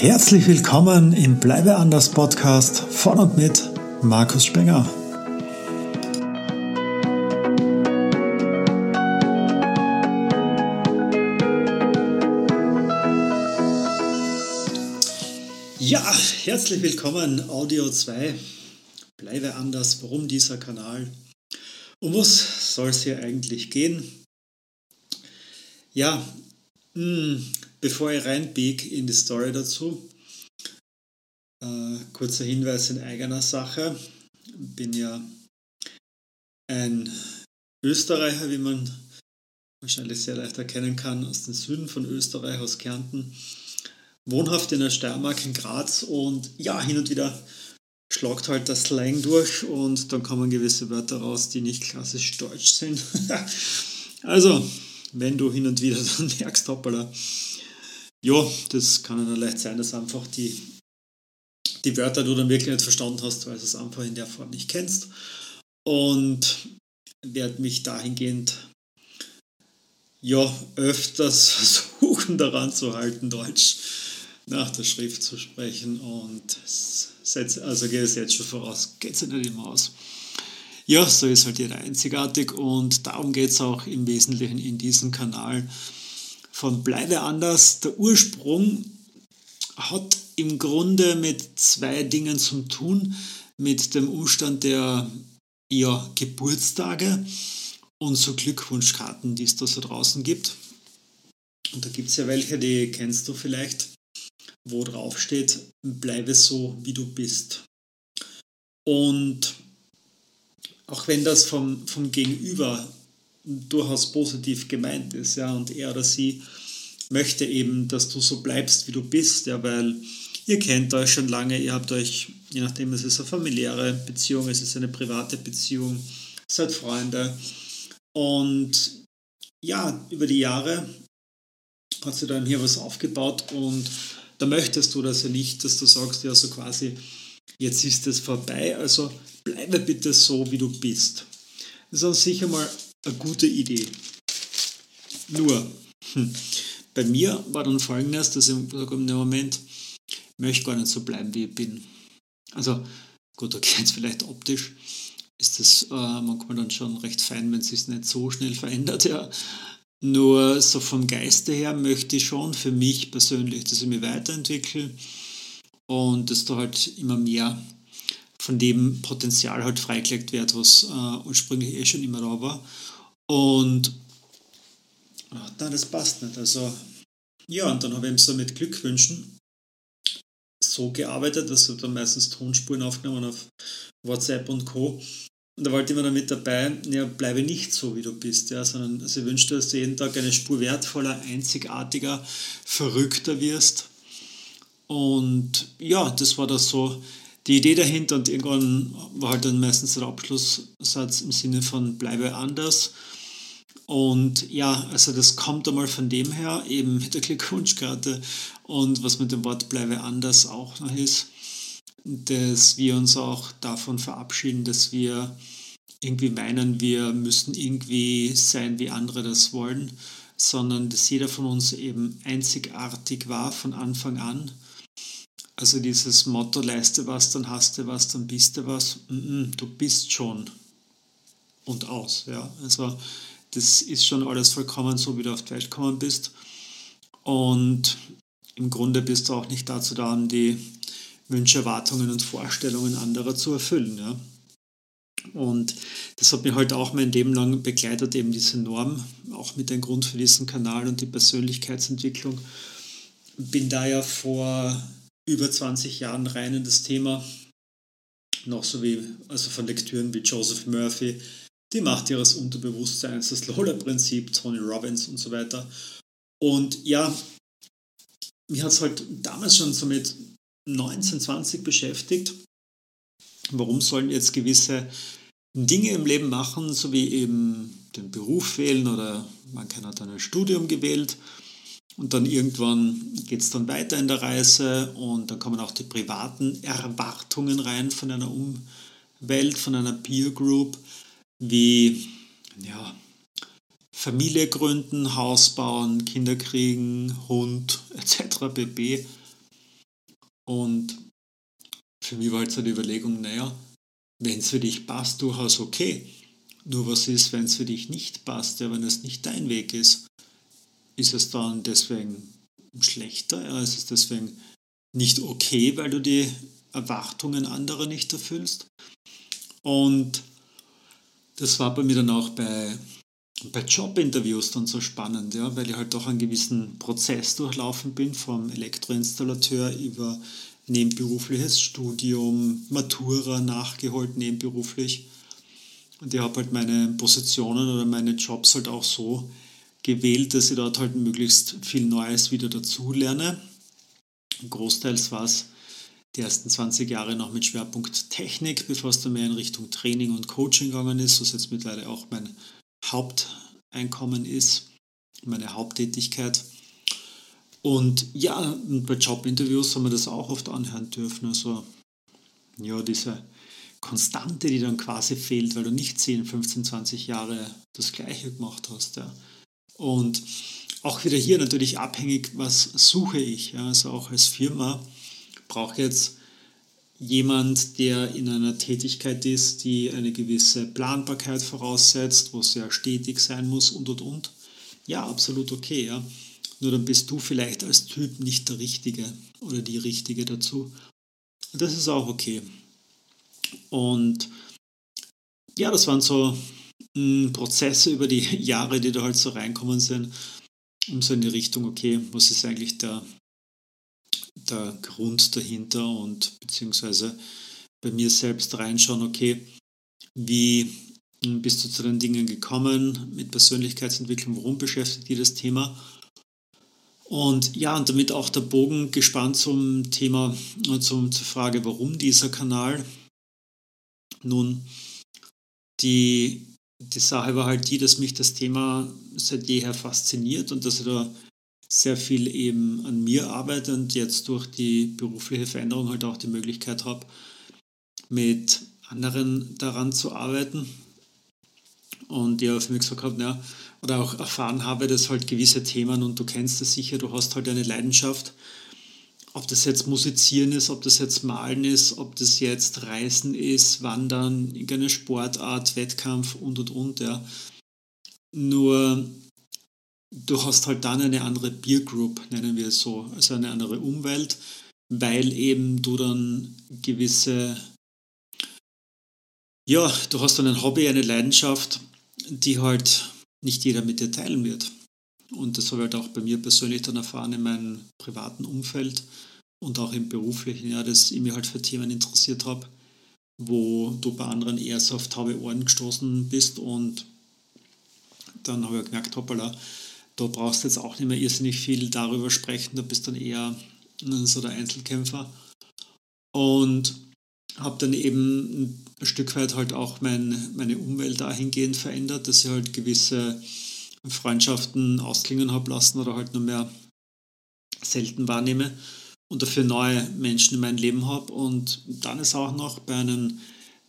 Herzlich willkommen im Bleibe anders Podcast von und mit Markus Spenger. Ja, herzlich willkommen Audio 2. Bleibe anders, warum dieser Kanal? Um was soll es hier eigentlich gehen? Ja, mh, hm, Bevor ich reinbiege in die Story dazu, äh, kurzer Hinweis in eigener Sache. Bin ja ein Österreicher, wie man wahrscheinlich sehr leicht erkennen kann, aus dem Süden von Österreich, aus Kärnten. Wohnhaft in der Steiermark in Graz und ja, hin und wieder schlagt halt das Slang durch und dann kommen gewisse Wörter raus, die nicht klassisch deutsch sind. also, wenn du hin und wieder dann merkst, hoppala, ja, das kann dann leicht sein, dass einfach die, die Wörter du dann wirklich nicht verstanden hast, weil du es einfach in der Form nicht kennst. Und werde mich dahingehend ja öfters versuchen daran zu halten, Deutsch nach der Schrift zu sprechen. Und setz, also geht es jetzt schon voraus, geht es ja nicht immer aus. Ja, so ist halt jeder einzigartig und darum geht es auch im Wesentlichen in diesem Kanal von Bleibe anders. Der Ursprung hat im Grunde mit zwei Dingen zu tun. Mit dem Umstand der ja, Geburtstage und so Glückwunschkarten, die es da so draußen gibt. Und da gibt es ja welche, die kennst du vielleicht, wo drauf steht, bleibe so, wie du bist. Und auch wenn das vom, vom Gegenüber durchaus positiv gemeint ist, ja, und er oder sie möchte eben, dass du so bleibst, wie du bist, ja, weil ihr kennt euch schon lange, ihr habt euch, je nachdem, es ist eine familiäre Beziehung, es ist eine private Beziehung, seid Freunde und ja, über die Jahre hat sich dann hier was aufgebaut und da möchtest du das ja nicht, dass du sagst, ja, so quasi, jetzt ist es vorbei, also bleibe bitte so, wie du bist. Das ist an sich einmal eine gute Idee. Nur, hm, bei mir war dann folgendes, dass ich sage, im Moment möchte gar nicht so bleiben, wie ich bin. Also, gut, okay, jetzt vielleicht optisch ist das äh, manchmal dann schon recht fein, wenn es sich nicht so schnell verändert, ja. Nur so vom Geiste her möchte ich schon für mich persönlich, dass ich mich weiterentwickle und dass da halt immer mehr von dem Potenzial halt freigelegt wird, was äh, ursprünglich eh schon immer da war. Und ach, das passt nicht. Also, ja, und dann habe ich eben so mit Glückwünschen so gearbeitet, dass ich dann meistens Tonspuren aufgenommen auf WhatsApp und Co. Und da wollte ich immer damit dabei, ja, bleibe nicht so, wie du bist, ja, sondern also ich wünsche dir, dass du jeden Tag eine Spur wertvoller, einzigartiger, verrückter wirst. Und ja, das war das so die Idee dahinter und irgendwann war halt dann meistens der Abschlusssatz im Sinne von bleibe anders. Und ja, also das kommt einmal von dem her, eben mit der Glückwunschkarte und was mit dem Wort bleibe anders auch noch ist, dass wir uns auch davon verabschieden, dass wir irgendwie meinen, wir müssen irgendwie sein, wie andere das wollen, sondern dass jeder von uns eben einzigartig war von Anfang an also dieses Motto, leiste was, dann hast du was, dann bist du was. Du bist schon und aus. Ja? Also das ist schon alles vollkommen so, wie du auf die Welt gekommen bist. Und im Grunde bist du auch nicht dazu da, um die Wünsche, Erwartungen und Vorstellungen anderer zu erfüllen. Ja? Und das hat mich halt auch mein Leben lang begleitet, eben diese Norm, auch mit dem Grund für diesen Kanal und die Persönlichkeitsentwicklung. Bin da ja vor über 20 Jahren rein in das Thema. Noch so wie, also von Lektüren wie Joseph Murphy, die Macht ihres Unterbewusstseins, das Lola-Prinzip, Tony Robbins und so weiter. Und ja, mich hat es halt damals schon so mit 19, 20 beschäftigt. Warum sollen jetzt gewisse Dinge im Leben machen, so wie eben den Beruf wählen oder man hat ein Studium gewählt und dann irgendwann geht es dann weiter in der Reise und dann kommen auch die privaten Erwartungen rein von einer Umwelt, von einer Peer Group, wie ja, Familie gründen, Haus bauen, Kinder kriegen, Hund etc. pp. Und für mich war halt so die Überlegung, naja, wenn es für dich passt, durchaus okay. Nur was ist, wenn es für dich nicht passt, ja, wenn es nicht dein Weg ist? Ist es dann deswegen schlechter? Ja, ist es deswegen nicht okay, weil du die Erwartungen anderer nicht erfüllst? Und das war bei mir dann auch bei, bei Jobinterviews dann so spannend, ja, weil ich halt doch einen gewissen Prozess durchlaufen bin, vom Elektroinstallateur über nebenberufliches Studium, Matura nachgeholt nebenberuflich. Und ich habe halt meine Positionen oder meine Jobs halt auch so gewählt, dass ich dort halt möglichst viel Neues wieder dazulerne. Großteils war es die ersten 20 Jahre noch mit Schwerpunkt Technik, bevor es dann mehr in Richtung Training und Coaching gegangen ist, was jetzt mittlerweile auch mein Haupteinkommen ist, meine Haupttätigkeit. Und ja, bei Jobinterviews haben wir das auch oft anhören dürfen. Also ja, diese Konstante, die dann quasi fehlt, weil du nicht 10, 15, 20 Jahre das Gleiche gemacht hast. Ja. Und auch wieder hier natürlich abhängig, was suche ich. Ja. Also auch als Firma brauche jetzt jemand, der in einer Tätigkeit ist, die eine gewisse Planbarkeit voraussetzt, wo sehr stetig sein muss und und und. Ja, absolut okay. Ja. Nur dann bist du vielleicht als Typ nicht der Richtige oder die Richtige dazu. Und das ist auch okay. Und ja, das waren so Prozesse über die Jahre, die da halt so reinkommen sind, um so in die Richtung, okay, was ist eigentlich der, der Grund dahinter und beziehungsweise bei mir selbst reinschauen, okay, wie bist du zu den Dingen gekommen mit Persönlichkeitsentwicklung, warum beschäftigt dich das Thema und ja, und damit auch der Bogen gespannt zum Thema, zum, zur Frage, warum dieser Kanal. Nun, die, die Sache war halt die, dass mich das Thema seit jeher fasziniert und dass ich da sehr viel eben an mir arbeite und jetzt durch die berufliche Veränderung halt auch die Möglichkeit habe, mit anderen daran zu arbeiten. Und ja, für mich gesagt habe, ja, oder auch erfahren habe, dass halt gewisse Themen, und du kennst das sicher, du hast halt eine Leidenschaft, ob das jetzt Musizieren ist, ob das jetzt Malen ist, ob das jetzt Reisen ist, Wandern, irgendeine Sportart, Wettkampf und und und, ja. Nur du hast halt dann eine andere Peer Group, nennen wir es so, also eine andere Umwelt, weil eben du dann gewisse, ja, du hast dann ein Hobby, eine Leidenschaft, die halt nicht jeder mit dir teilen wird. Und das habe ich halt auch bei mir persönlich dann erfahren in meinem privaten Umfeld und auch im beruflichen, ja, dass ich mich halt für Themen interessiert habe, wo du bei anderen eher so auf taube Ohren gestoßen bist und dann habe ich gemerkt, hoppala, da brauchst du jetzt auch nicht mehr irrsinnig viel darüber sprechen, da bist dann eher so der Einzelkämpfer. Und habe dann eben ein Stück weit halt auch mein, meine Umwelt dahingehend verändert, dass ich halt gewisse Freundschaften ausklingen habe lassen oder halt nur mehr selten wahrnehme und dafür neue Menschen in mein Leben habe. Und dann ist auch noch bei einem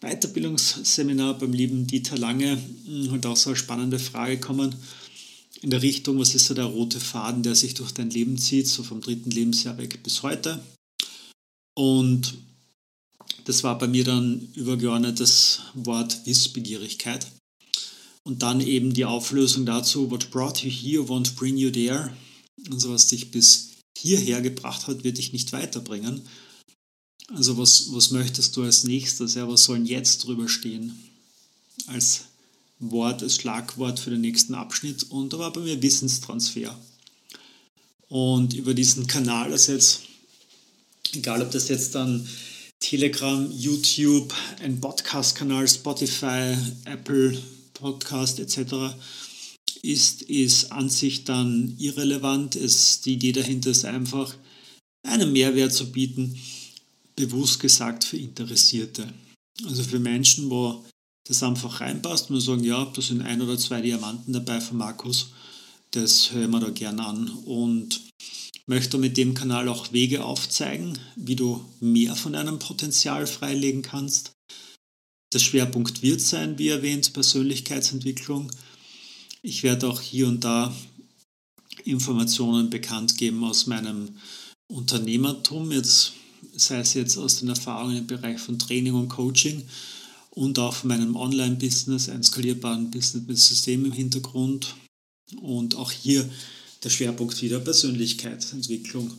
Weiterbildungsseminar beim lieben Dieter Lange hm, halt auch so eine spannende Frage gekommen in der Richtung, was ist so der rote Faden, der sich durch dein Leben zieht, so vom dritten Lebensjahr weg bis heute. Und das war bei mir dann übergeordnet das Wort Wissbegierigkeit. Und dann eben die Auflösung dazu, what brought you here won't bring you there. Also was dich bis hierher gebracht hat, wird dich nicht weiterbringen. Also was, was möchtest du als nächstes? Ja, was sollen jetzt drüber stehen? Als Wort, als Schlagwort für den nächsten Abschnitt. Und da war bei mir Wissenstransfer. Und über diesen Kanal, also jetzt, egal ob das jetzt dann Telegram, YouTube, ein Podcast-Kanal, Spotify, Apple Podcast etc. ist, ist an sich dann irrelevant. Es, die Idee dahinter ist einfach, einen Mehrwert zu bieten, bewusst gesagt für Interessierte. Also für Menschen, wo das einfach reinpasst und sagen, ja, da sind ein oder zwei Diamanten dabei von Markus, das hören wir da gerne an. Und möchte mit dem Kanal auch Wege aufzeigen, wie du mehr von deinem Potenzial freilegen kannst. Der Schwerpunkt wird sein, wie erwähnt, Persönlichkeitsentwicklung. Ich werde auch hier und da Informationen bekannt geben aus meinem Unternehmertum. Jetzt sei es jetzt aus den Erfahrungen im Bereich von Training und Coaching und auch von meinem Online-Business, einem skalierbaren Business mit System im Hintergrund. Und auch hier der Schwerpunkt wieder Persönlichkeitsentwicklung.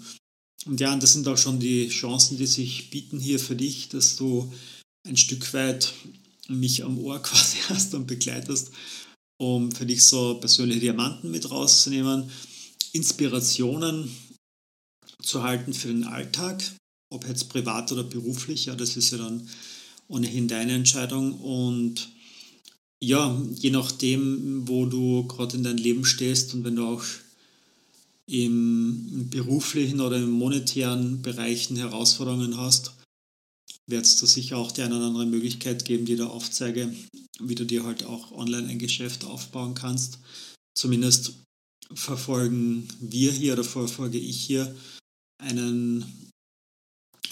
Und ja, das sind auch schon die Chancen, die sich bieten hier für dich, dass du ein Stück weit mich am Ohr quasi hast und begleitest, um für dich so persönliche Diamanten mit rauszunehmen, Inspirationen zu halten für den Alltag, ob jetzt privat oder beruflich, ja, das ist ja dann ohnehin deine Entscheidung. Und ja, je nachdem, wo du gerade in deinem Leben stehst und wenn du auch im beruflichen oder im monetären Bereichen Herausforderungen hast, wird es da sicher auch die eine oder andere Möglichkeit geben, die da aufzeige, wie du dir halt auch online ein Geschäft aufbauen kannst. Zumindest verfolgen wir hier oder verfolge ich hier einen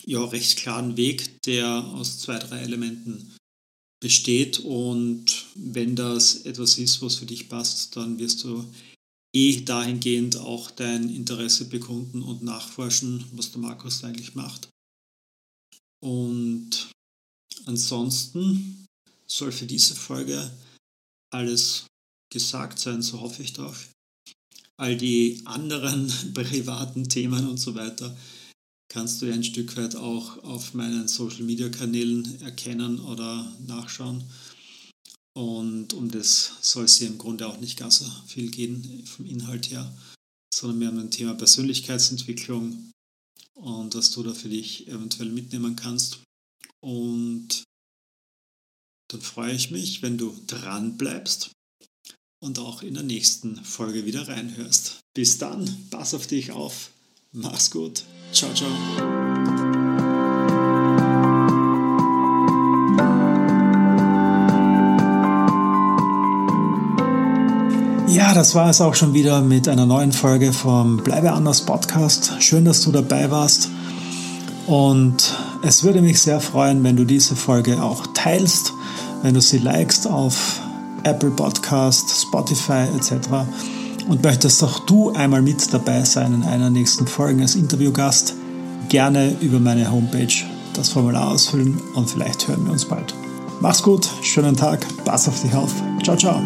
ja, recht klaren Weg, der aus zwei, drei Elementen besteht. Und wenn das etwas ist, was für dich passt, dann wirst du eh dahingehend auch dein Interesse bekunden und nachforschen, was der Markus eigentlich macht. Und ansonsten soll für diese Folge alles gesagt sein, so hoffe ich doch. All die anderen privaten Themen und so weiter kannst du ja ein Stück weit auch auf meinen Social Media Kanälen erkennen oder nachschauen. Und um das soll es hier im Grunde auch nicht ganz so viel gehen vom Inhalt her, sondern mehr um ein Thema Persönlichkeitsentwicklung und was du da für dich eventuell mitnehmen kannst. Und dann freue ich mich, wenn du dran bleibst und auch in der nächsten Folge wieder reinhörst. Bis dann, pass auf dich auf, mach's gut, ciao, ciao. Ja, das war es auch schon wieder mit einer neuen Folge vom Bleibe anders Podcast. Schön, dass du dabei warst. Und es würde mich sehr freuen, wenn du diese Folge auch teilst, wenn du sie likest auf Apple Podcast, Spotify etc. Und möchtest auch du einmal mit dabei sein in einer nächsten Folge als Interviewgast, gerne über meine Homepage das Formular ausfüllen und vielleicht hören wir uns bald. Mach's gut, schönen Tag, pass auf dich auf. Ciao, ciao.